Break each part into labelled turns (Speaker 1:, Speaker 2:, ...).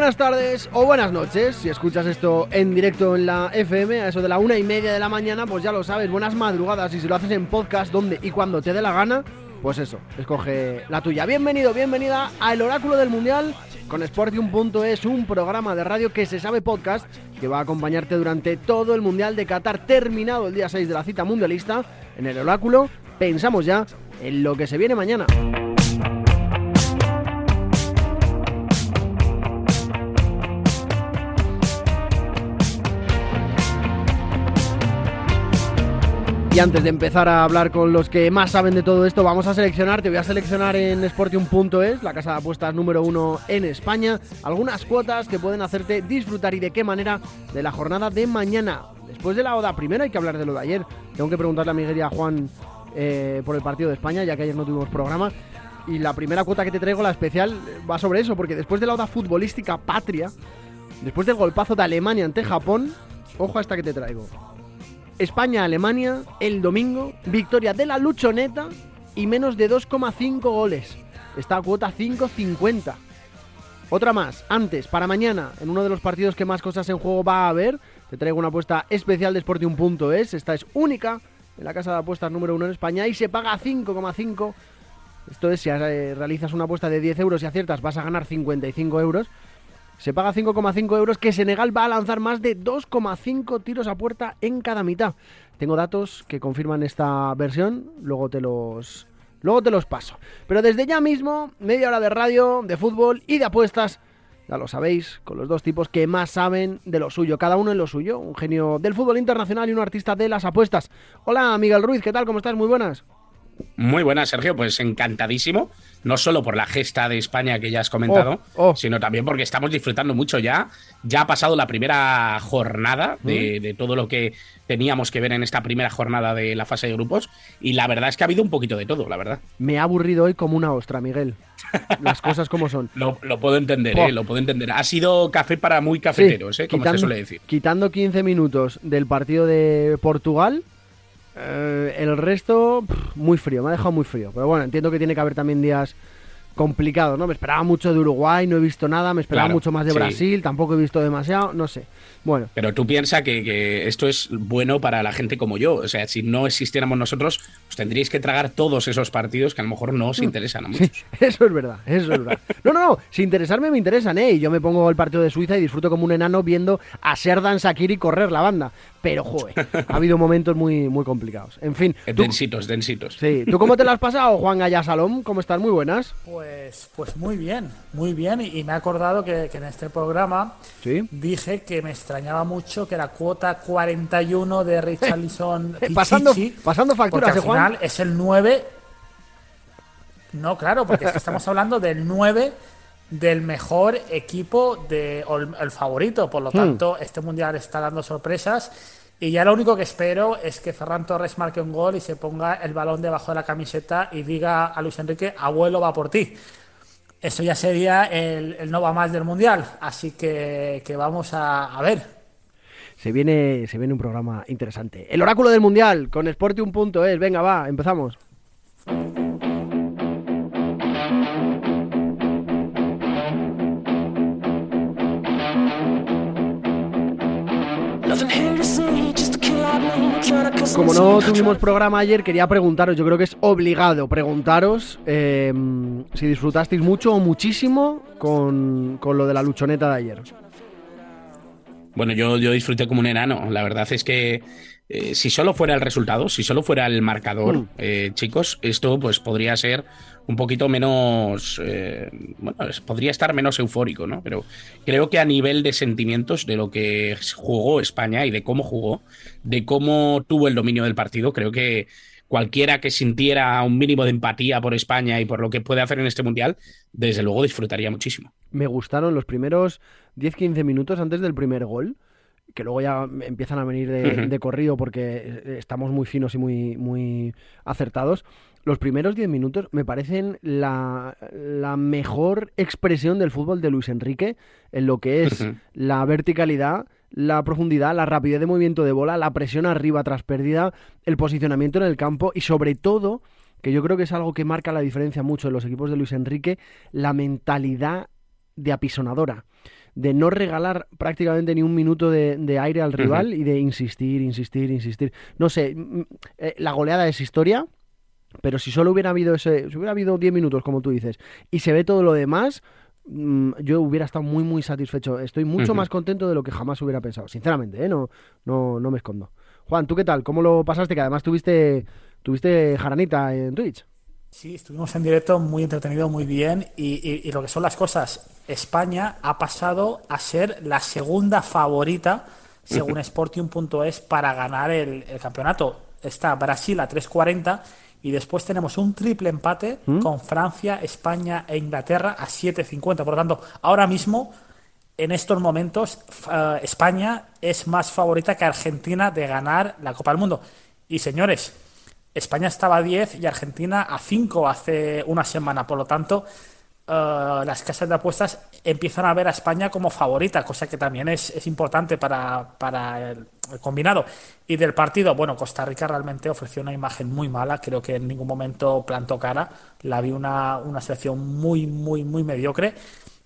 Speaker 1: Buenas tardes o buenas noches. Si escuchas esto en directo en la FM, a eso de la una y media de la mañana, pues ya lo sabes, buenas madrugadas. Y si lo haces en podcast, donde y cuando te dé la gana, pues eso, escoge la tuya. Bienvenido, bienvenida a El Oráculo del Mundial con Sportium.es, un programa de radio que se sabe podcast que va a acompañarte durante todo el Mundial de Qatar, terminado el día 6 de la cita mundialista. En el Oráculo pensamos ya en lo que se viene mañana. Y antes de empezar a hablar con los que más saben de todo esto, vamos a seleccionar, te voy a seleccionar en Sportium.es, la casa de apuestas número uno en España, algunas cuotas que pueden hacerte disfrutar y de qué manera de la jornada de mañana. Después de la ODA primero hay que hablar de lo de ayer. Tengo que preguntarle a Miguel y a Juan eh, por el partido de España, ya que ayer no tuvimos programa. Y la primera cuota que te traigo, la especial, va sobre eso, porque después de la ODA futbolística patria, después del golpazo de Alemania ante Japón, ojo a esta que te traigo. España-Alemania el domingo, victoria de la luchoneta y menos de 2,5 goles. Está a cuota 5.50. Otra más, antes, para mañana, en uno de los partidos que más cosas en juego va a haber, te traigo una apuesta especial de Sportium.es. Esta es única en la casa de apuestas número uno en España y se paga 5,5. Esto es, si realizas una apuesta de 10 euros y aciertas, vas a ganar 55 euros se paga 5,5 euros, que Senegal va a lanzar más de 2,5 tiros a puerta en cada mitad. Tengo datos que confirman esta versión, luego te los luego te los paso. Pero desde ya mismo, media hora de radio, de fútbol y de apuestas, ya lo sabéis, con los dos tipos que más saben de lo suyo, cada uno en lo suyo, un genio del fútbol internacional y un artista de las apuestas. Hola, Miguel Ruiz, ¿qué tal? ¿Cómo estás? Muy buenas.
Speaker 2: Muy buenas, Sergio, pues encantadísimo no solo por la gesta de España que ya has comentado, oh, oh. sino también porque estamos disfrutando mucho ya. Ya ha pasado la primera jornada de, todo lo que teníamos que ver en esta primera jornada de la fase de grupos y la verdad es que ha habido un poquito de todo, la verdad.
Speaker 1: Me ha aburrido hoy como una ostra, Miguel. Las cosas como son.
Speaker 2: lo, puedo entender, eh, lo puedo entender. Ha sido café para muy cafeteros, eh, como se suele decir.
Speaker 1: Quitando 15 minutos del partido de Portugal, eh, el resto, muy frío, me ha dejado muy frío. Pero bueno, entiendo que tiene que haber también días complicados, ¿no? Me esperaba mucho de Uruguay, no he visto nada, me esperaba mucho más de Brasil, tampoco he visto demasiado, no sé. Bueno.
Speaker 2: Pero tú piensas que, esto es bueno para la gente como yo. O sea, si no existiéramos nosotros, pues tendríais que tragar todos esos partidos que a lo mejor no os mm. interesan a muchos.
Speaker 1: eso es verdad, eso es verdad. No, no, no, si interesarme me interesan, ¿eh? Y yo me pongo el partido de Suiza y disfruto como un enano viendo a Serdan Sakiri correr la banda. Pero, joder, ha habido momentos muy, muy complicados. En fin.
Speaker 2: Densitos, densitos.
Speaker 1: Sí. ¿Tú cómo te lo has pasado, Juan Gaya Salom? ¿Cómo estás? Muy buenas.
Speaker 3: Pues, pues muy bien, muy bien. Y, me he acordado que, en este programa dije que me extrañaba mucho que la cuota 41 de Richarlison
Speaker 1: pasando, pasando facturas,
Speaker 3: al
Speaker 1: ¿eh,
Speaker 3: final es el 9. No, claro, porque estamos hablando del 9 del mejor equipo de el favorito. Por lo hmm. tanto, este mundial está dando sorpresas. Y ya lo único que espero es que Ferran Torres marque un gol y se ponga el balón debajo de la camiseta y diga a Luis Enrique, abuelo va por ti. Eso ya sería el, no va más del mundial. Así que, vamos a, ver.
Speaker 1: Se viene, se viene un programa interesante. El oráculo del mundial con Sportium.es. Venga, va, empezamos. Como no tuvimos programa ayer, quería preguntaros, yo creo que es obligado preguntaros eh, si disfrutasteis mucho o muchísimo con, lo de la luchoneta de ayer.
Speaker 2: Bueno, yo, yo disfruté como un enano. La verdad es que eh, si solo fuera el resultado, si solo fuera el marcador, mm. eh, chicos, esto pues podría ser un poquito menos, eh, bueno, podría estar menos eufórico, ¿no? Pero creo que a nivel de sentimientos de lo que jugó España y de cómo jugó, de cómo tuvo el dominio del partido, creo que cualquiera que sintiera un mínimo de empatía por España y por lo que puede hacer en este mundial, desde luego disfrutaría muchísimo.
Speaker 1: Me gustaron los primeros 10-15 minutos antes del primer gol que luego ya empiezan a venir de, corrido porque estamos muy finos y muy, muy acertados. Los primeros 10 minutos me parecen la, mejor expresión del fútbol de Luis Enrique en lo que es la verticalidad, la profundidad, la rapidez de movimiento de bola, la presión arriba tras pérdida, el posicionamiento en el campo y sobre todo, que yo creo que es algo que marca la diferencia mucho en los equipos de Luis Enrique, la mentalidad de apisonadora de no regalar prácticamente ni un minuto de, aire al rival y de insistir, insistir, insistir. No sé, eh, la goleada es historia, pero si solo hubiera habido ese, si hubiera habido 10 minutos, como tú dices, y se ve todo lo demás, mm, yo hubiera estado muy, muy satisfecho. Estoy mucho más contento de lo que jamás hubiera pensado, sinceramente, ¿eh? no, no, no me escondo. Juan, ¿tú qué tal? ¿Cómo lo pasaste? Que además tuviste, tuviste jaranita en Twitch.
Speaker 3: Sí, estuvimos en directo muy entretenido, muy bien. Y, lo que son las cosas, España ha pasado a ser la segunda favorita, según Sportium.es, para ganar el, campeonato. Está Brasil a 3.40 y después tenemos un triple empate ¿Mm? con Francia, España e Inglaterra a 7.50. Por lo tanto, ahora mismo, en estos momentos, eh, España es más favorita que Argentina de ganar la Copa del Mundo. Y señores, España estaba a 10 y Argentina a 5 hace una semana. Por lo tanto, eh, las casas de apuestas empiezan a ver a España como favorita, cosa que también es, importante para, el, combinado. Y del partido, bueno, Costa Rica realmente ofreció una imagen muy mala. Creo que en ningún momento plantó cara. La vi una, una selección muy, muy, muy mediocre.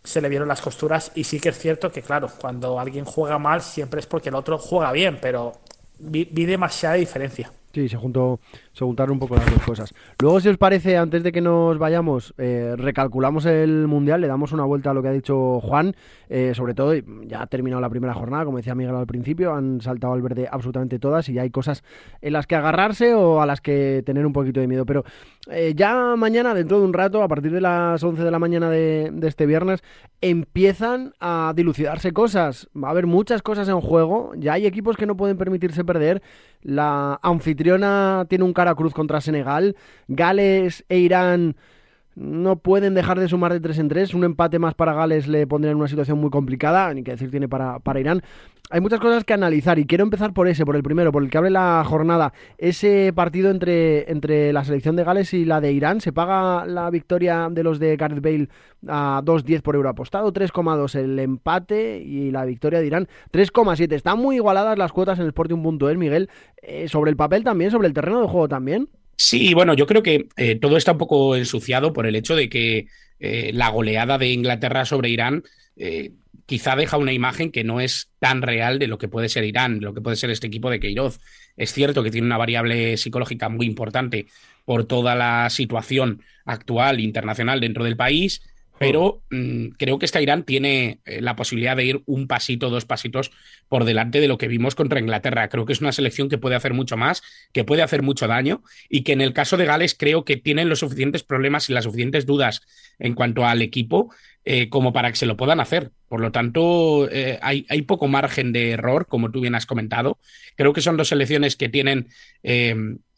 Speaker 3: Se le vieron las costuras y sí que es cierto que, claro, cuando alguien juega mal siempre es porque el otro juega bien, pero vi demasiada diferencia.
Speaker 1: Sí, se juntó, se un poco las dos cosas. Luego, si os parece, antes de que nos vayamos, eh, recalculamos el Mundial, le damos una vuelta a lo que ha dicho Juan, eh, sobre todo, ya ha terminado la primera jornada, como decía Miguel al principio, han saltado al verde absolutamente todas y ya hay cosas en las que agarrarse o a las que tener un poquito de miedo. Pero eh, ya mañana, dentro de un rato, a partir de las 11 de la mañana de, este viernes, empiezan a dilucidarse cosas. Va a haber muchas cosas en juego, ya hay equipos que no pueden permitirse perder. La anfitriona tiene un cruz contra Senegal. Gales e Irán no pueden dejar de sumar de 3 en 3. Un empate más para Gales le pondría en una situación muy complicada, ni que decir tiene para, para Irán. Hay muchas cosas que analizar y quiero empezar por ese, por el primero, por el que abre la jornada. Ese partido entre, entre la selección de Gales y la de Irán, ¿se paga la victoria de los de Gareth Bale a 2.10 por euro apostado? 3,2 el empate y la victoria de Irán 3,7. Están muy igualadas las cuotas en el Sporting.es, Miguel. Eh, sobre el papel también, sobre el terreno de juego también.
Speaker 2: Sí, bueno, yo creo que eh, todo está un poco ensuciado por el hecho de que eh, la goleada de Inglaterra sobre Irán eh, quizá deja una imagen que no es tan real de lo que puede ser Irán, lo que puede ser este equipo de Queiroz. Es cierto que tiene una variable psicológica muy importante por toda la situación actual internacional dentro del país, pero mm, creo que esta Irán tiene eh, la posibilidad de ir un pasito, dos pasitos por delante de lo que vimos contra Inglaterra. Creo que es una selección que puede hacer mucho más, que puede hacer mucho daño y que en el caso de Gales creo que tienen los suficientes problemas y las suficientes dudas en cuanto al equipo eh, como para que se lo puedan hacer. Por lo tanto, eh, hay, hay, poco margen de error, como tú bien has comentado. Creo que son dos selecciones que tienen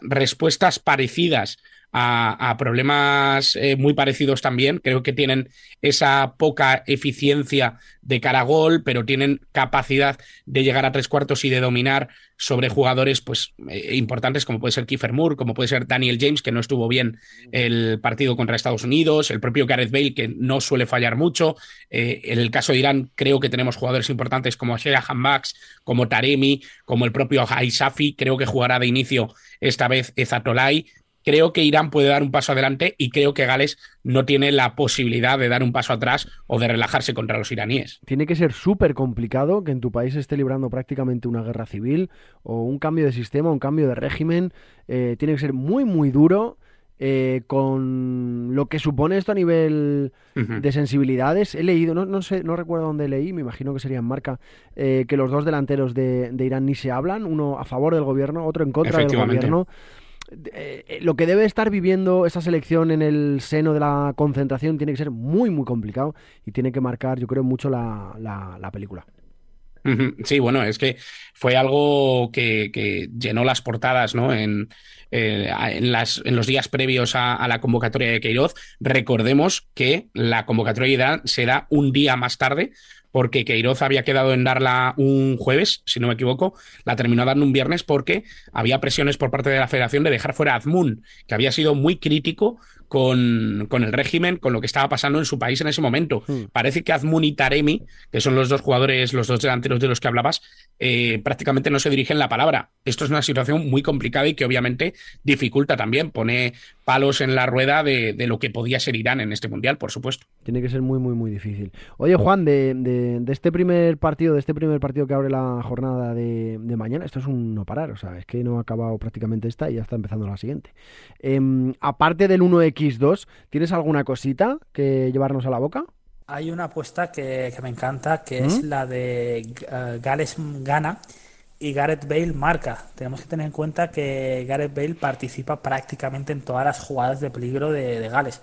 Speaker 2: respuestas parecidas a, problemas eh, muy parecidos también. Creo que tienen esa poca eficiencia de cara a gol, pero tienen capacidad de llegar a tres cuartos y de dominar sobre jugadores pues, eh, importantes como puede ser Kiefer Moore, como puede ser Daniel James, que no estuvo bien el partido contra Estados Unidos, el propio Gareth Bale, que no suele fallar mucho. Eh, en el caso de Irán, creo que tenemos jugadores importantes como Shea Max, como Taremi, como el propio Haisafi. Creo que jugará de inicio esta vez Ezatolai creo que Irán puede dar un paso adelante y creo que Gales no tiene la posibilidad de dar un paso atrás o de relajarse contra los iraníes.
Speaker 1: Tiene que ser súper complicado que en tu país esté librando prácticamente una guerra civil o un cambio de sistema, un cambio de régimen. Eh, tiene que ser muy, muy duro. Eh, con lo que supone esto a nivel de sensibilidades. He leído, no, no, sé, no recuerdo dónde leí, me imagino que sería en marca, eh, que los dos delanteros de, de, Irán ni se hablan, uno a favor del gobierno, otro en contra del gobierno. Eh, eh, lo que debe estar viviendo esa selección en el seno de la concentración tiene que ser muy, muy complicado y tiene que marcar, yo creo, mucho la, la, película.
Speaker 2: Sí, bueno, es que fue algo que, llenó las portadas ¿no? en, eh, en, las, en, los días previos a, la convocatoria de Queiroz. Recordemos que la convocatoria se da un día más tarde porque Queiroz había quedado en darla un jueves, si no me equivoco, la terminó dando un viernes porque había presiones por parte de la federación de dejar fuera a Azmoun, que había sido muy crítico con, con, el régimen, con lo que estaba pasando en su país en ese momento. Hmm. Parece que Azmun y Taremi, que son los dos jugadores, los dos delanteros de los que hablabas, eh, prácticamente no se dirigen la palabra. Esto es una situación muy complicada y que obviamente dificulta también, pone palos en la rueda de, lo que podía ser Irán en este mundial, por supuesto.
Speaker 1: Tiene que ser muy, muy, muy difícil. Oye, Juan, de, de, este primer partido, de este primer partido que abre la jornada de, mañana, esto es un no parar, o sea, es que no ha acabado prácticamente esta y ya está empezando la siguiente. Em, aparte del 1x2, ¿tienes alguna cosita que llevarnos a la boca?
Speaker 3: Hay una apuesta que, me encanta, que es ¿Mm? la de uh, Gales gana y Gareth Bale marca. Tenemos que tener en cuenta que Gareth Bale participa prácticamente en todas las jugadas de peligro de, Gales.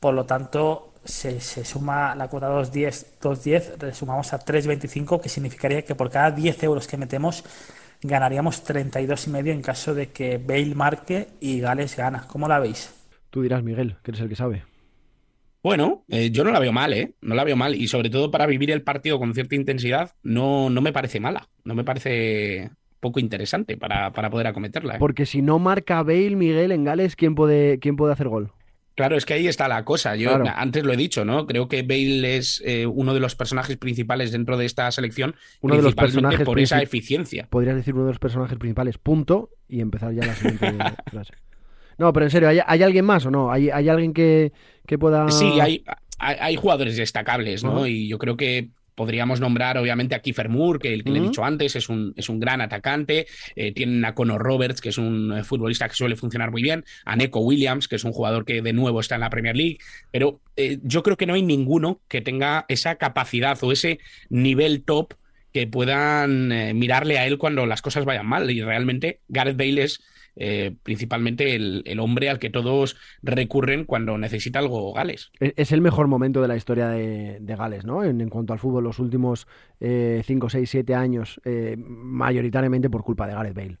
Speaker 3: Por lo tanto, se, suma la cuota 2.10, 2.10, le sumamos a 3.25, que significaría que por cada 10 euros que metemos ganaríamos 32,5 en caso de que Bale marque y Gales gana. ¿Cómo la veis?
Speaker 1: Tú dirás, Miguel, que eres el que sabe.
Speaker 2: Bueno, eh, yo no la veo mal, ¿eh? No la veo mal. Y sobre todo para vivir el partido con cierta intensidad, no, no me parece mala. No me parece poco interesante para, para poder acometerla. ¿eh?
Speaker 1: Porque si no marca Bale, Miguel, en Gales, ¿quién puede, quién puede hacer gol?
Speaker 2: Claro, es que ahí está la cosa. Yo antes lo he dicho, ¿no? Creo que Bale es eh, uno de los personajes principales dentro de esta selección, uno de los personajes por esa eficiencia.
Speaker 1: Podrías decir uno de los personajes principales, punto, y empezar ya la siguiente frase. No, pero en serio, ¿hay, alguien más o no? ¿Hay, alguien que, pueda...?
Speaker 2: Sí, hay, hay, jugadores destacables, ¿no? Y yo creo que podríamos nombrar obviamente a Kiefer Moore, que el que le he dicho antes es un, es un gran atacante. Eh, tienen a Conor Roberts, que es un eh, futbolista que suele funcionar muy bien. A Neko Williams, que es un jugador que de nuevo está en la Premier League. Pero eh, yo creo que no hay ninguno que tenga esa capacidad o ese nivel top que puedan mirarle a él cuando las cosas vayan mal. Y realmente Gareth Bale es eh, principalmente el, hombre al que todos recurren cuando necesita algo Gales.
Speaker 1: Es el mejor momento de la historia de, Gales, ¿no? En, cuanto al fútbol, los últimos 5, 6, 7 años, eh, mayoritariamente por culpa de Gareth Bale.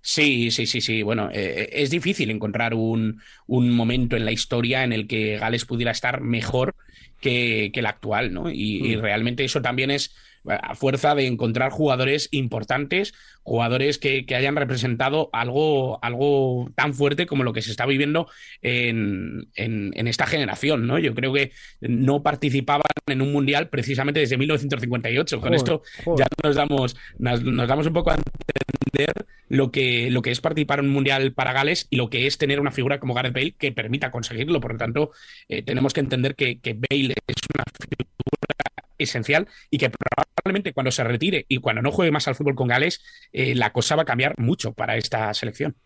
Speaker 2: Sí, sí, sí, sí. Bueno, eh, es difícil encontrar un, momento en la historia en el que Gales pudiera estar mejor que, el actual, ¿no? y, mm. realmente eso también es a fuerza de encontrar jugadores importantes, jugadores que, hayan representado algo, algo tan fuerte como lo que se está viviendo en, esta generación, ¿no? Yo creo que no participaban en un mundial precisamente desde 1958. Con esto ya nos damos, nos, damos un poco a entender lo que, lo que es participar en un mundial para Gales y lo que es tener una figura como Gareth Bale que permita conseguirlo. Por lo tanto, eh, tenemos que entender que, que Bale es una figura esencial y que probablemente cuando se retire y cuando no juegue más al fútbol con Gales, eh, la cosa va a cambiar mucho para esta selección.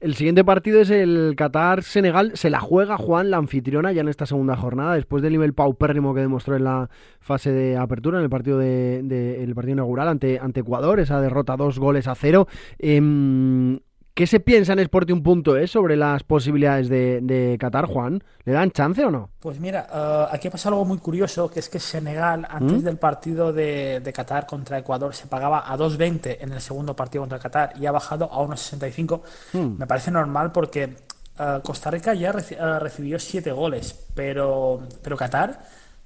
Speaker 1: El siguiente partido es el Qatar-Senegal. Se la juega Juan, la anfitriona, ya en esta segunda jornada, después del nivel paupérrimo que demostró en la fase de apertura, en el partido, de, el partido inaugural ante, ante Ecuador, esa derrota dos goles a cero. Em, ¿Qué se piensa en Sporting.es sobre las posibilidades de, Qatar, Juan? ¿Le dan chance o no?
Speaker 3: Pues mira, uh, aquí ha pasado algo muy curioso, que es que Senegal, antes ¿Mm? del partido de, Qatar contra Ecuador, se pagaba a 2.20 en el segundo partido contra Qatar y ha bajado a 1.65. Mm. Me parece normal porque uh, Costa Rica ya uh, recibió 7 goles, pero, pero Qatar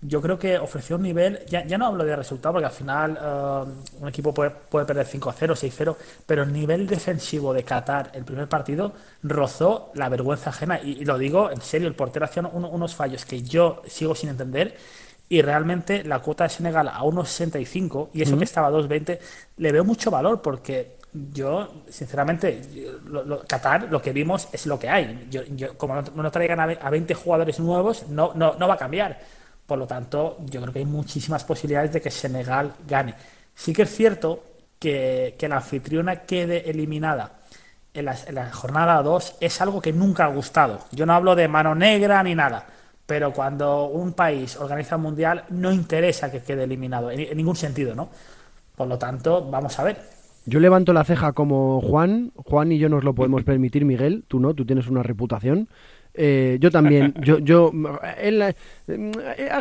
Speaker 3: yo creo que ofreció un nivel, ya, ya no hablo de resultado, porque al final eh, un equipo puede, puede perder 5-0, 6-0, pero el nivel defensivo de Qatar, el primer partido, rozó la vergüenza ajena. Y, lo digo en serio, el portero hacía unos fallos que yo sigo sin entender. Y realmente la cuota de Senegal a 1.65 y eso que estaba a 2.20, le veo mucho valor porque yo, sinceramente, Qatar, lo que vimos es lo que hay. Yo, como no, traigan a, a 20 jugadores nuevos, no, no, no va a cambiar por lo tanto, yo creo que hay muchísimas posibilidades de que Senegal gane. Sí que es cierto que, la anfitriona quede eliminada en la, jornada 2 es algo que nunca ha gustado. Yo no hablo de mano negra ni nada, pero cuando un país organiza un mundial no interesa que quede eliminado, en, ningún sentido, ¿no? Por lo tanto, vamos a ver.
Speaker 1: Yo levanto la ceja como Juan, Juan y yo nos lo podemos permitir, Miguel, tú no, tú tienes una reputación. Eh, yo también, yo, yo, eh,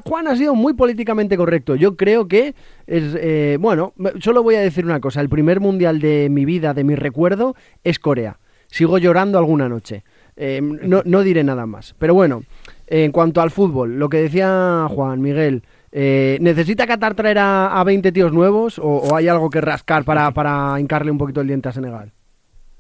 Speaker 1: Juan ha sido muy políticamente correcto. Yo creo que es, eh, bueno, solo voy a decir una cosa. El primer mundial de mi vida, de mi recuerdo, es Corea. Sigo llorando alguna noche. no, no diré nada más. Pero bueno, en cuanto al fútbol, lo que decía Juan Miguel, ¿necesita Qatar traer a, a 20 tíos nuevos o, o, hay algo que rascar para, para hincarle un poquito el diente a Senegal?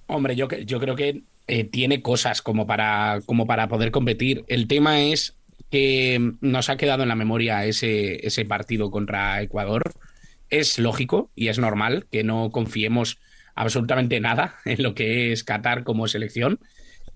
Speaker 2: Hombre, yo, yo creo que eh, tiene cosas como para, como para poder competir. El tema es que nos ha quedado en la memoria ese, ese partido contra Ecuador. Es lógico y es normal que no confiemos absolutamente nada en lo que es Qatar como selección.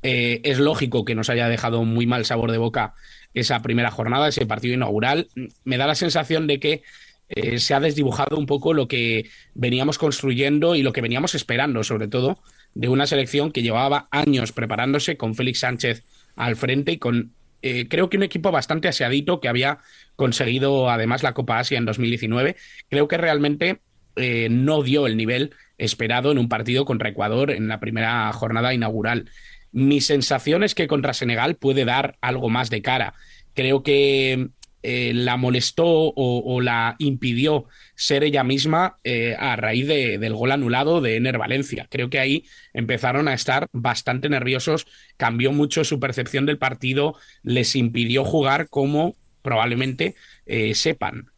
Speaker 2: Eh, es lógico que nos haya dejado muy mal sabor de boca esa primera jornada, ese partido inaugural. Me da la sensación de que eh, se ha desdibujado un poco lo que veníamos construyendo y lo que veníamos esperando, sobre todo, de una selección que llevaba años preparándose con Félix Sánchez al frente y con eh, creo que un equipo bastante aseadito que había conseguido además la Copa Asia en 2019. Creo que realmente eh, no dio el nivel esperado en un partido contra Ecuador en la primera jornada inaugural. Mi sensación es que contra Senegal puede dar algo más de cara. Creo que eh, la molestó o, la impidió ser ella misma eh, a raíz del gol anulado de Ener Valencia. Creo que ahí empezaron a estar bastante nerviosos, cambió mucho su percepción del partido, les impidió jugar como probablemente eh, sepan.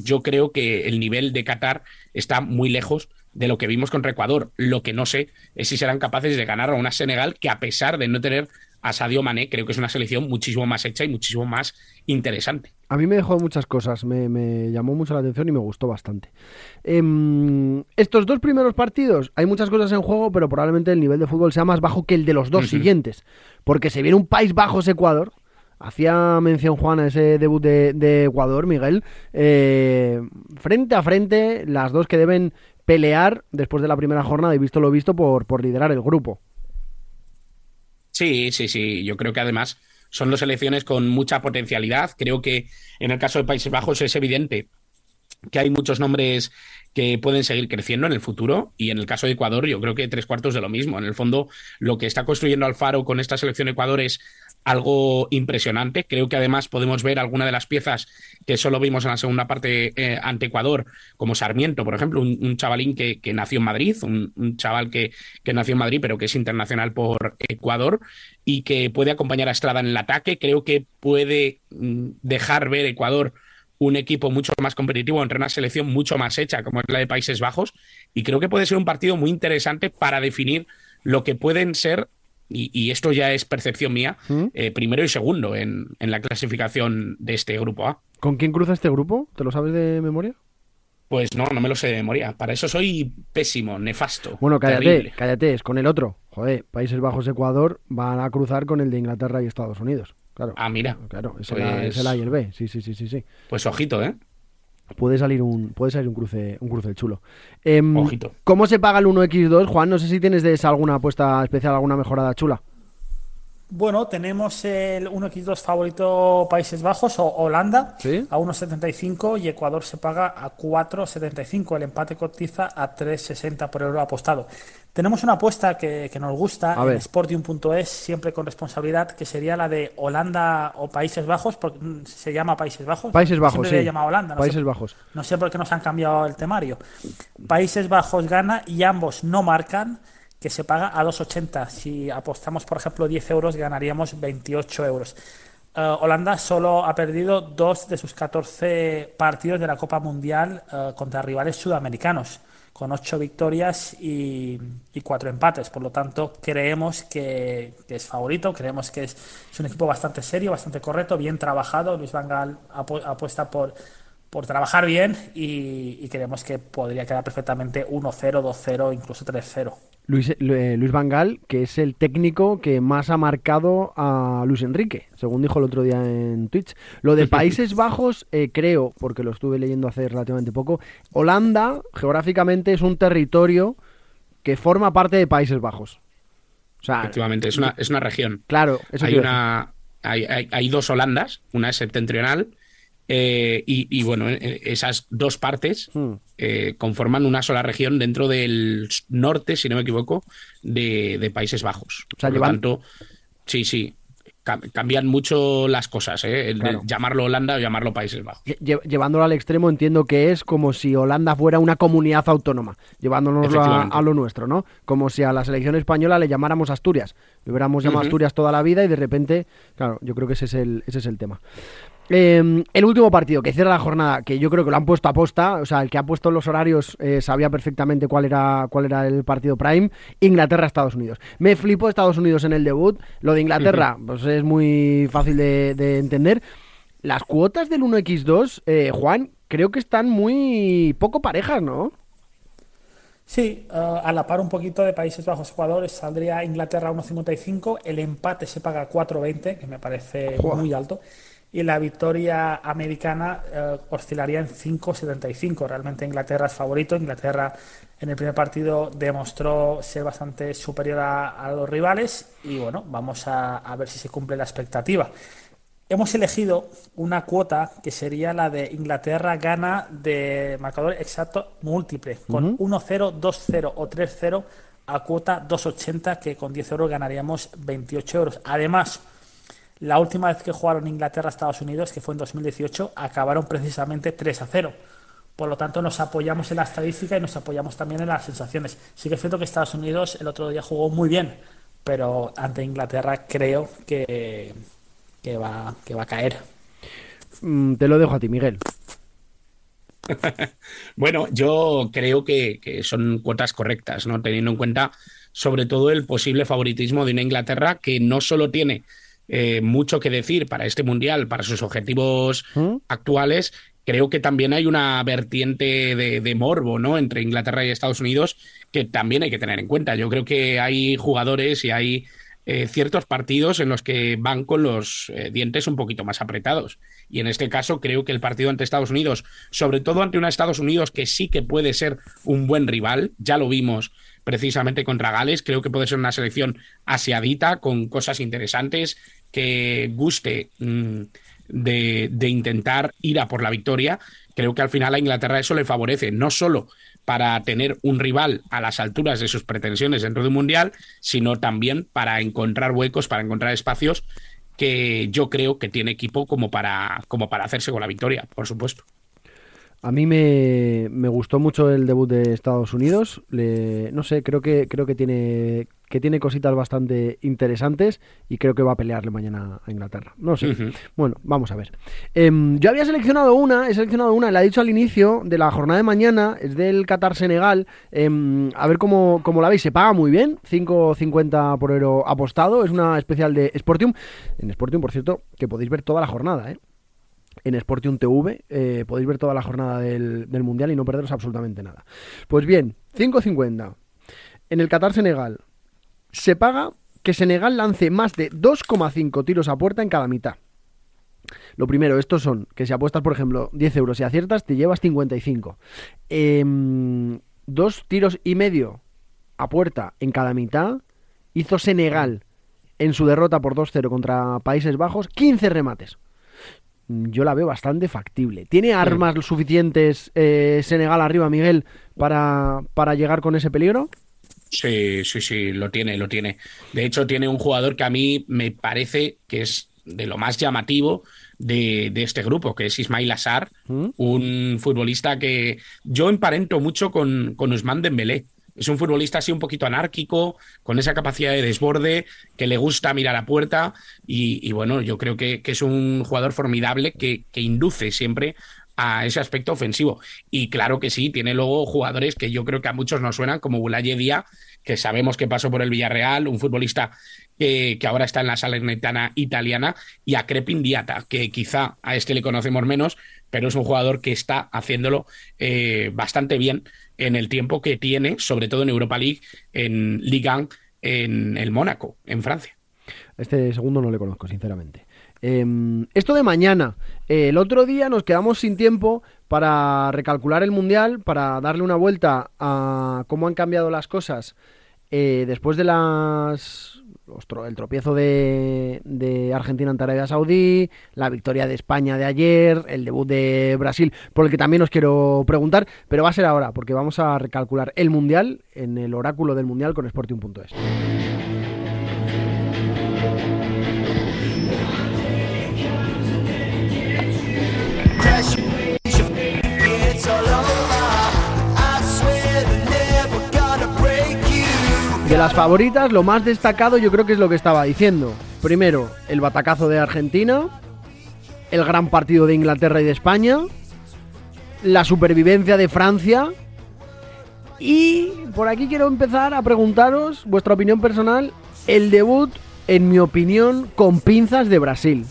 Speaker 2: yo creo que el nivel de Qatar está muy lejos de lo que vimos contra Ecuador. Lo que no sé es si serán capaces de ganar a una Senegal que a pesar de no tener a Sadio Mané, creo que es una selección muchísimo más hecha y muchísimo más interesante.
Speaker 1: A mí me dejó muchas cosas, me, llamó mucho la atención y me gustó bastante. Em, estos dos primeros partidos, hay muchas cosas en juego, pero probablemente el nivel de fútbol sea más bajo que el de los dos siguientes, porque se viene un País Bajos-Ecuador. Hacía mención Juan a ese debut de, Ecuador, Miguel. Eh, frente a frente, las dos que deben pelear después de la primera jornada y visto lo visto por, por liderar el grupo.
Speaker 2: Sí, sí, sí. Yo creo que además son dos selecciones con mucha potencialidad. Creo que en el caso de Países Bajos es evidente que hay muchos nombres que pueden seguir creciendo en el futuro y en el caso de Ecuador yo creo que tres cuartos de lo mismo. En el fondo lo que está construyendo Alfaro con esta selección de Ecuador es algo impresionante. Creo que además podemos ver alguna de las piezas que solo vimos en la segunda parte eh, ante Ecuador, como Sarmiento, por ejemplo, un, chavalín que, nació en Madrid, un, chaval que, que, nació en Madrid pero que es internacional por Ecuador y que puede acompañar a Estrada en el ataque. Creo que puede mm, dejar ver Ecuador un equipo mucho más competitivo entre una selección mucho más hecha como es la de Países Bajos y creo que puede ser un partido muy interesante para definir lo que pueden ser y, esto ya es percepción mía, ¿Mm? eh, primero y segundo en, la clasificación de este grupo A.
Speaker 1: ¿Con quién cruza este grupo? ¿Te lo sabes de memoria?
Speaker 2: Pues no, no me lo sé de memoria. Para eso soy pésimo, nefasto.
Speaker 1: Bueno, cállate, cállate, es con el otro. Joder, Países Bajos, Ecuador van a cruzar con el de Inglaterra y Estados Unidos. Claro.
Speaker 2: Ah, mira.
Speaker 1: Claro, es, el, A y el B. Sí, sí, sí, sí, sí.
Speaker 2: Pues ojito, ¿eh?
Speaker 1: Puede salir un, puede salir un cruce, un cruce chulo. Em, ojito. ¿Cómo se paga el 1x2, Juan? No sé si tienes de esa alguna apuesta especial, alguna mejorada chula.
Speaker 3: Bueno, tenemos el 1x2 favorito Países Bajos o Holanda a 1,75 y Ecuador se paga a 4,75. El empate cotiza a 3,60 por euro apostado. Tenemos una apuesta que, nos gusta en Sportium.es, siempre con responsabilidad, que sería la de Holanda o Países Bajos, porque mm, se llama Países Bajos.
Speaker 1: Países Bajos,
Speaker 3: sí. llama Holanda.
Speaker 1: Países Bajos.
Speaker 3: No sé por qué nos han cambiado el temario. Países Bajos gana y ambos no marcan que se paga a 2,80. Si apostamos, por ejemplo, 10 euros, ganaríamos 28 euros. Eh, Holanda solo ha perdido dos de sus 14 partidos de la Copa Mundial eh, contra rivales sudamericanos, con 8 victorias y, y 4 empates. Por lo tanto, creemos que, es favorito, creemos que es, un equipo bastante serio, bastante correcto, bien trabajado. Luis Van Gaal apuesta por, por trabajar bien y, y creemos que podría quedar perfectamente 1-0, 2-0, incluso 3-0.
Speaker 1: Luis, eh, Luis Van que es el técnico que más ha marcado a Luis Enrique, según dijo el otro día en Twitch. Lo de Países Bajos, eh, creo, porque lo estuve leyendo hace relativamente poco, Holanda geográficamente es un territorio que forma parte de Países Bajos.
Speaker 2: Efectivamente, es una, es una región.
Speaker 1: Claro,
Speaker 2: eso hay, una, hay, hay, hay, dos Holandas, una es septentrional eh, y, bueno, eh, esas dos partes hmm. eh, conforman una sola región dentro del norte, si no me equivoco, de, Países Bajos. Por lo tanto, sí, sí, cambian mucho las cosas, llamarlo Holanda o llamarlo Países Bajos.
Speaker 1: llevándolo al extremo, entiendo que es como si Holanda fuera una comunidad autónoma, llevándonos a, lo nuestro, ¿no? Como si a la selección española le llamáramos Asturias. Le hubiéramos llamado Asturias toda la vida y de repente, claro, yo creo que ese es el, ese es el tema. Em, el último partido que cierra la jornada, que yo creo que lo han puesto a posta, o sea, el que ha puesto los horarios eh, sabía perfectamente cuál era, cuál era el partido prime, Inglaterra-Estados Unidos. Me flipó Estados Unidos en el debut, lo de Inglaterra pues es muy fácil de, entender. Las cuotas del 1x2, eh, Juan, creo que están muy poco parejas, ¿no?
Speaker 3: Sí, eh, a la par un poquito de Países Bajos Ecuador saldría Inglaterra 1.55, el empate se paga 4.20, que me parece muy alto y la victoria americana eh, oscilaría en 5.75. Realmente Inglaterra es favorito. Inglaterra en el primer partido demostró ser bastante superior a, los rivales y bueno, vamos a, ver si se cumple la expectativa. Hemos elegido una cuota que sería la de Inglaterra gana de marcador exacto múltiple, con 1-0, 2-0 o 3-0 a cuota 2,80 que con 10 euros ganaríamos 28 euros. Además, la última vez que jugaron Inglaterra-Estados Unidos, que fue en 2018, acabaron precisamente 3 a 0. Por lo tanto, nos apoyamos en la estadística y nos apoyamos también en las sensaciones. Sí que es cierto que Estados Unidos el otro día jugó muy bien, pero ante Inglaterra creo que, que, va, que va a caer.
Speaker 1: Mm, te lo dejo a ti, Miguel.
Speaker 2: bueno, yo creo que, que, son cuotas correctas, ¿no? Teniendo en cuenta sobre todo el posible favoritismo de una Inglaterra que no solo tiene eh, mucho que decir para este mundial, para sus objetivos ¿Mm? actuales. Creo que también hay una vertiente de, morbo, ¿no? Entre Inglaterra y Estados Unidos que también hay que tener en cuenta. Yo creo que hay jugadores y hay eh, ciertos partidos en los que van con los eh, dientes un poquito más apretados. Y en este caso creo que el partido ante Estados Unidos, sobre todo ante una Estados Unidos que sí que puede ser un buen rival, ya lo vimos precisamente contra Gales, creo que puede ser una selección asiadita con cosas interesantes que guste mm, de, intentar ir a por la victoria, creo que al final a Inglaterra eso le favorece, no solo para tener un rival a las alturas de sus pretensiones dentro de un mundial, sino también para encontrar huecos, para encontrar espacios que yo creo que tiene equipo como para, como para hacerse con la victoria, por supuesto.
Speaker 1: A mí me, gustó mucho el debut de Estados Unidos. no sé, creo que creo que tiene que tiene cositas bastante interesantes y creo que va a pelearle mañana a Inglaterra. No sé. Bueno, vamos a ver. Em, yo había seleccionado una, he seleccionado una, la he dicho al inicio de la jornada de mañana, es del Qatar Senegal. Em, a ver cómo, cómo, la veis, se paga muy bien, 5.50 por euro apostado, es una especial de Sportium. En Sportium, por cierto, que podéis ver toda la jornada, ¿eh? en Sportium TV. Eh, podéis ver toda la jornada del, del, Mundial y no perderos absolutamente nada. Pues bien, 5.50. En el Qatar Senegal se paga que Senegal lance más de 2,5 tiros a puerta en cada mitad. Lo primero, estos son que si apuestas, por ejemplo, 10 euros y aciertas, te llevas 55. Em, dos tiros y medio a puerta en cada mitad hizo Senegal en su derrota por 2-0 contra Países Bajos, 15 remates. Yo la veo bastante factible. ¿Tiene armas suficientes eh, Senegal arriba, Miguel, para, para llegar con ese peligro?
Speaker 2: Sí, sí, sí, lo tiene, lo tiene. De hecho, tiene un jugador que a mí me parece que es de lo más llamativo de, este grupo, que es Ismail Assar, ¿Mm? un futbolista que yo emparento mucho con, con Usman Dembélé. Es un futbolista así un poquito anárquico, con esa capacidad de desborde, que le gusta mirar a puerta y, bueno, yo creo que, es un jugador formidable que, que induce siempre a ese aspecto ofensivo. Y claro que sí, tiene luego jugadores que yo creo que a muchos nos suenan, como Bulaye Díaz, que sabemos que pasó por el Villarreal, un futbolista que, ahora está en la Salernitana italiana, y a Crepin Diata, que quizá a este le conocemos menos, pero es un jugador que está haciéndolo eh, bastante bien en el tiempo que tiene, sobre todo en Europa League, en Ligue 1, en el Mónaco, en Francia.
Speaker 1: Este segundo no le conozco, sinceramente. Em, esto de mañana. Eh, el otro día nos quedamos sin tiempo para recalcular el Mundial, para darle una vuelta a cómo han cambiado las cosas eh, después de las el tropiezo de, Argentina ante Arabia Saudí, la victoria de España de ayer, el debut de Brasil, por el que también os quiero preguntar, pero va a ser ahora, porque vamos a recalcular el Mundial en el oráculo del Mundial con Sporting.es. De las favoritas, lo más destacado yo creo que es lo que estaba diciendo. Primero, el batacazo de Argentina. el gran partido de Inglaterra y de España, la supervivencia de Francia y por aquí quiero empezar a preguntaros vuestra opinión personal, el debut, en mi opinión, con pinzas de Brasil.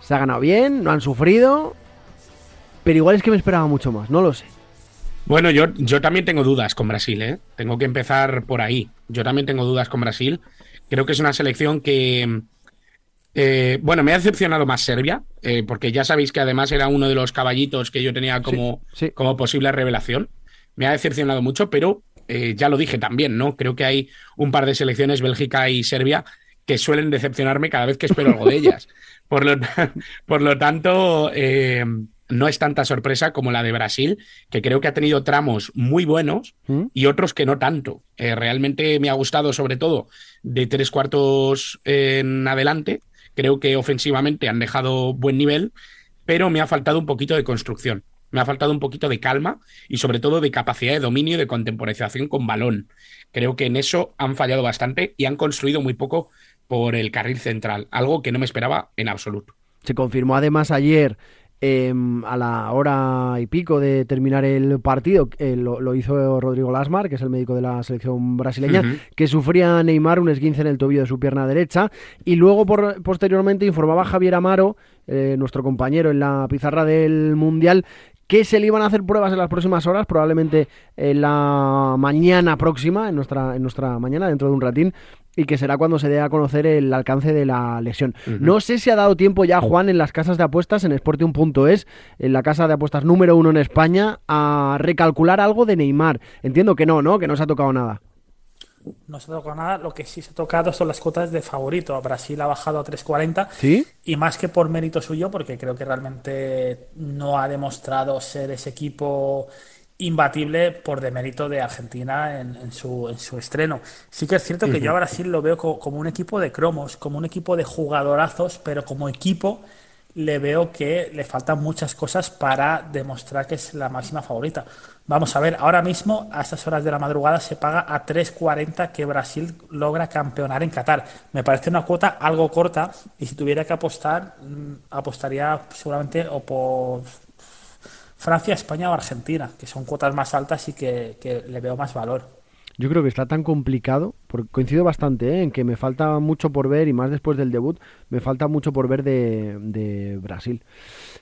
Speaker 1: Se ha ganado bien, no han sufrido, pero igual es que me esperaba mucho más, no lo sé.
Speaker 2: Bueno, yo, yo también tengo dudas con Brasil, ¿eh? Tengo que empezar por ahí. Yo también tengo dudas con Brasil. Creo que es una selección que, eh, bueno, me ha decepcionado más Serbia, eh, porque ya sabéis que además era uno de los caballitos que yo tenía como, como posible revelación. Me ha decepcionado mucho, pero eh, ya lo dije también, ¿no? Creo que hay un par de selecciones, Bélgica y Serbia, que suelen decepcionarme cada vez que espero algo de ellas. Por lo, por lo tanto, no es tanta sorpresa como la de Brasil, que creo que ha tenido tramos muy buenos ¿Mm? y otros que no tanto. realmente me ha gustado, sobre todo, de tres cuartos en adelante Creo que ofensivamente han dejado buen nivel, pero me ha faltado un poquito de construcción. Me ha faltado un poquito de calma y sobre todo de capacidad de dominio y de contemporización con balón. Creo que en eso han fallado bastante y han construido muy poco por el carril central, algo que no me esperaba en absoluto.
Speaker 1: Se confirmó además ayer Em, a la hora y pico de terminar el partido, eh, lo, hizo Rodrigo Lasmar, que es el médico de la selección brasileña, que sufría Neymar un esguince en el tobillo de su pierna derecha. Y luego, por, posteriormente, informaba Javier Amaro, eh, nuestro compañero en la pizarra del Mundial, que se le iban a hacer pruebas en las próximas horas, probablemente en la mañana próxima, en nuestra, en nuestra mañana, dentro de un ratín, y que será cuando se dé a conocer el alcance de la lesión. No sé si ha dado tiempo ya, Juan, en las casas de apuestas, en Sportium.es, en la casa de apuestas número uno en España, a recalcular algo de Neymar. Entiendo que no, ¿no? Que no se ha tocado nada.
Speaker 3: No se ha tocado nada, lo que sí se ha tocado son las cuotas de favorito. Brasil ha bajado a 3.40 ¿Sí? y más que por mérito suyo, porque creo que realmente no ha demostrado ser ese equipo imbatible por demérito de Argentina en, su, en su estreno. Sí que es cierto que yo a Brasil lo veo como, un equipo de cromos, como un equipo de jugadorazos, pero como equipo le veo que le faltan muchas cosas para demostrar que es la máxima favorita. Vamos a ver, ahora mismo a estas horas de la madrugada se paga a 3.40 que Brasil logra campeonar en Qatar. Me parece una cuota algo corta y si tuviera que apostar, mm, apostaría seguramente o por Francia, España o Argentina, que son cuotas más altas y que, le veo más valor.
Speaker 1: Yo creo que está tan complicado, porque coincido bastante ¿eh? en que me falta mucho por ver, y más después del debut, me falta mucho por ver de, Brasil.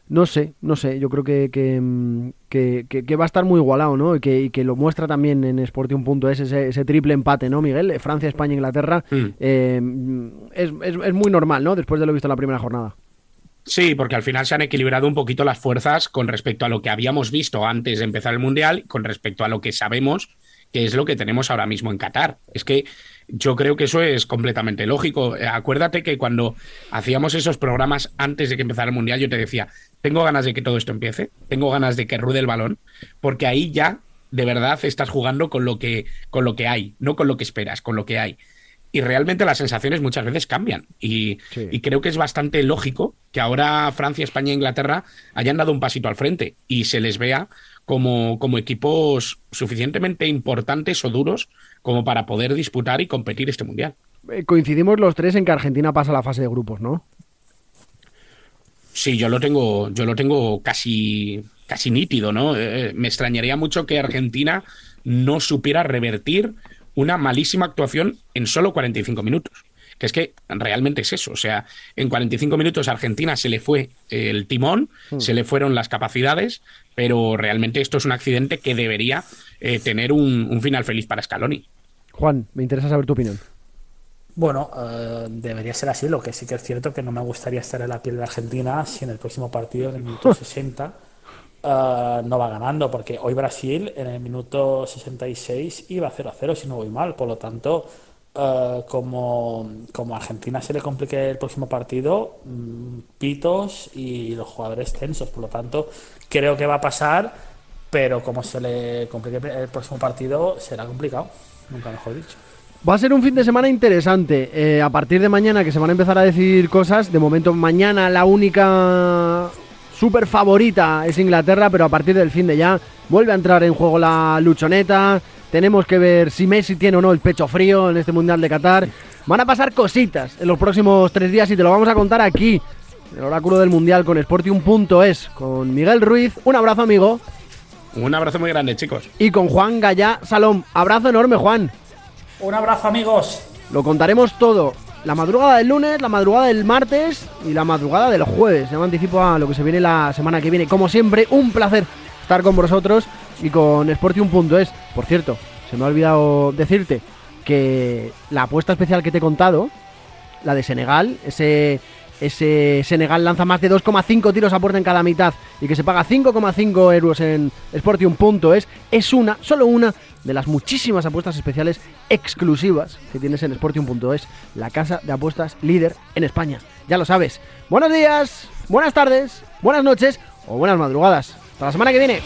Speaker 1: No sé, no sé, yo creo que, que, va a estar muy igualado, ¿no? Y que, lo muestra también en Sporting.es ese, ese triple empate, ¿no, Miguel? Francia, España, Inglaterra. Mm. Eh, es, es muy normal, ¿no? Después de lo visto en la primera jornada.
Speaker 2: Sí, porque al final se han equilibrado un poquito las fuerzas con respecto a lo que habíamos visto antes de empezar el Mundial, con respecto a lo que sabemos que es lo que tenemos ahora mismo en Qatar. Es que yo creo que eso es completamente lógico. Eh, acuérdate que cuando hacíamos esos programas antes de que empezara el Mundial, yo te decía, tengo ganas de que todo esto empiece, tengo ganas de que ruede el balón, porque ahí ya de verdad estás jugando con lo que, con lo que hay, no con lo que esperas, con lo que hay y realmente las sensaciones muchas veces cambian. Y, creo que es bastante lógico que ahora Francia, España e Inglaterra hayan dado un pasito al frente y se les vea como, como equipos suficientemente importantes o duros como para poder disputar y competir este mundial.
Speaker 1: Eh, coincidimos los tres en que Argentina pasa la fase de grupos, ¿no?
Speaker 2: Sí, yo lo tengo, yo lo tengo casi, casi nítido, ¿no? Eh, me extrañaría mucho que Argentina no supiera revertir una malísima actuación en solo 45 minutos. Que es que realmente es eso. O sea, en 45 minutos a Argentina se le fue el timón, hmm. se le fueron las capacidades, pero realmente esto es un accidente que debería eh, tener un, final feliz para Scaloni.
Speaker 1: Juan, me interesa saber tu opinión.
Speaker 3: Bueno, eh, debería ser así. Lo que sí que es cierto que no me gustaría estar en la piel de Argentina si en el próximo partido, en el minuto 60, Uh, no va ganando, porque hoy Brasil en el minuto 66 iba 0 a 0, si no voy mal. Por lo tanto, uh, como, como Argentina se le complique el próximo partido, mm, pitos y los jugadores tensos. Por lo tanto, creo que va a pasar, pero como se le complique el próximo partido, será complicado. Nunca mejor dicho.
Speaker 1: Va a ser un fin de semana interesante. Eh, a partir de mañana que se van a empezar a decir cosas. De momento, mañana la única súper favorita es Inglaterra, pero a partir del fin de ya vuelve a entrar en juego la luchoneta. Tenemos que ver si Messi tiene o no el pecho frío en este Mundial de Qatar. Van a pasar cositas en los próximos tres días y te lo vamos a contar aquí el oráculo del mundial con Sportium.es, con Miguel Ruiz. Un abrazo, amigo.
Speaker 2: Un abrazo muy grande, chicos.
Speaker 1: Y con Juan Gallá Salom. Abrazo enorme, Juan.
Speaker 3: Un abrazo, amigos.
Speaker 1: Lo contaremos todo. La madrugada del lunes, la madrugada del martes y la madrugada del jueves. Ya me anticipo a lo que se viene la semana que viene. Como siempre, un placer estar con vosotros y con Sportium.es. Por cierto, se me ha olvidado decirte que la apuesta especial que te he contado, la de Senegal, ese, ese Senegal lanza más de 2,5 tiros a puerta en cada mitad y que se paga 5,5 euros en Sportium.es, es una, solo una de las muchísimas apuestas especiales exclusivas que tienes en Sportium.es, la casa de apuestas líder en España. Ya lo sabes. Buenos días, buenas tardes, buenas noches o buenas madrugadas. Hasta la semana que viene.